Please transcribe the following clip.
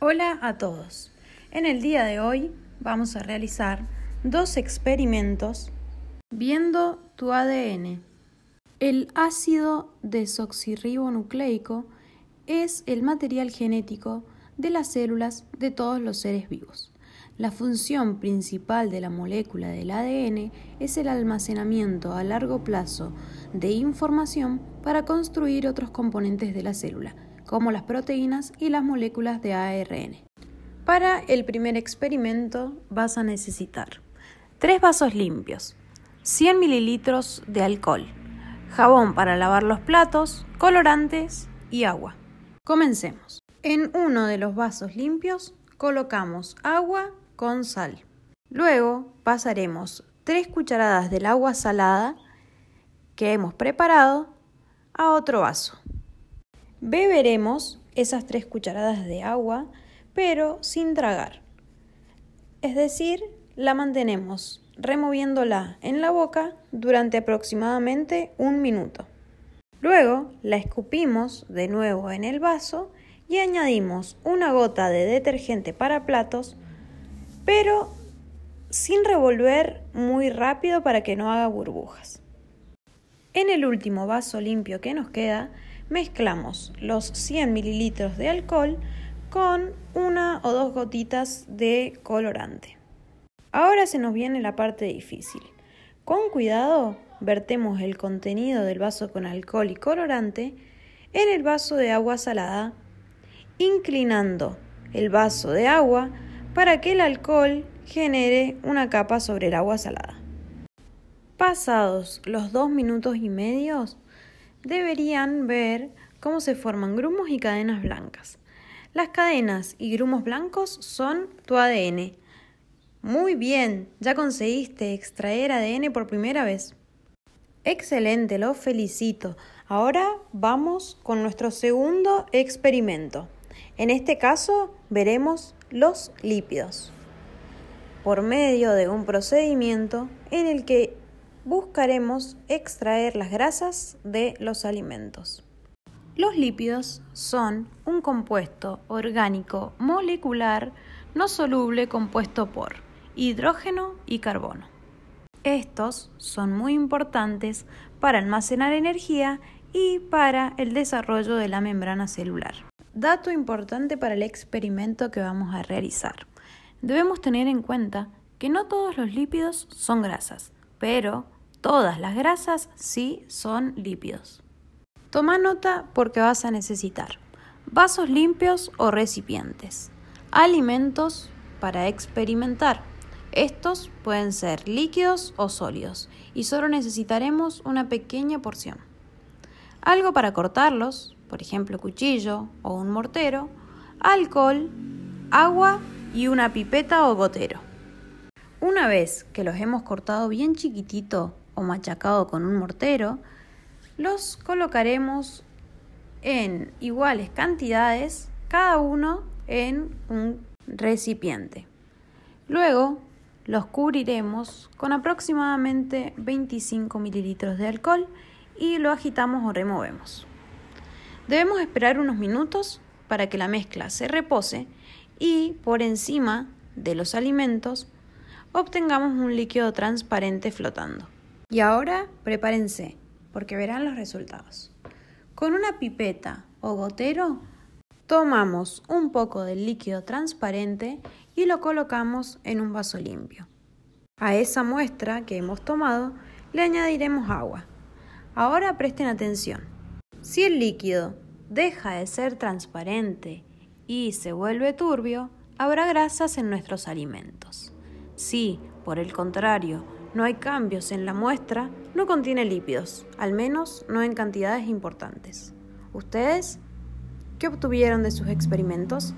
Hola a todos. En el día de hoy vamos a realizar dos experimentos viendo tu ADN. El ácido desoxirribonucleico es el material genético de las células de todos los seres vivos. La función principal de la molécula del ADN es el almacenamiento a largo plazo de información para construir otros componentes de la célula como las proteínas y las moléculas de ARN. Para el primer experimento vas a necesitar tres vasos limpios, 100 mililitros de alcohol, jabón para lavar los platos, colorantes y agua. Comencemos. En uno de los vasos limpios colocamos agua con sal. Luego pasaremos tres cucharadas del agua salada que hemos preparado a otro vaso. Beberemos esas tres cucharadas de agua, pero sin tragar. Es decir, la mantenemos removiéndola en la boca durante aproximadamente un minuto. Luego la escupimos de nuevo en el vaso y añadimos una gota de detergente para platos, pero sin revolver muy rápido para que no haga burbujas. En el último vaso limpio que nos queda, mezclamos los 100 mililitros de alcohol con una o dos gotitas de colorante. Ahora se nos viene la parte difícil. Con cuidado, vertemos el contenido del vaso con alcohol y colorante en el vaso de agua salada, inclinando el vaso de agua para que el alcohol genere una capa sobre el agua salada. Pasados los dos minutos y medio, deberían ver cómo se forman grumos y cadenas blancas. Las cadenas y grumos blancos son tu ADN. Muy bien, ya conseguiste extraer ADN por primera vez. Excelente, lo felicito. Ahora vamos con nuestro segundo experimento. En este caso veremos los lípidos por medio de un procedimiento en el que buscaremos extraer las grasas de los alimentos. Los lípidos son un compuesto orgánico molecular no soluble compuesto por hidrógeno y carbono. Estos son muy importantes para almacenar energía y para el desarrollo de la membrana celular. Dato importante para el experimento que vamos a realizar. Debemos tener en cuenta que no todos los lípidos son grasas, pero Todas las grasas sí son lípidos. Toma nota porque vas a necesitar vasos limpios o recipientes, alimentos para experimentar. Estos pueden ser líquidos o sólidos y solo necesitaremos una pequeña porción. Algo para cortarlos, por ejemplo cuchillo o un mortero, alcohol, agua y una pipeta o gotero. Una vez que los hemos cortado bien chiquitito o machacado con un mortero, los colocaremos en iguales cantidades, cada uno en un recipiente. Luego los cubriremos con aproximadamente 25 mililitros de alcohol y lo agitamos o removemos. Debemos esperar unos minutos para que la mezcla se repose y por encima de los alimentos obtengamos un líquido transparente flotando. Y ahora prepárense, porque verán los resultados. Con una pipeta o gotero, tomamos un poco del líquido transparente y lo colocamos en un vaso limpio. A esa muestra que hemos tomado le añadiremos agua. Ahora presten atención. Si el líquido deja de ser transparente y se vuelve turbio, habrá grasas en nuestros alimentos. Si, por el contrario, no hay cambios en la muestra, no contiene lípidos, al menos no en cantidades importantes. ¿Ustedes qué obtuvieron de sus experimentos?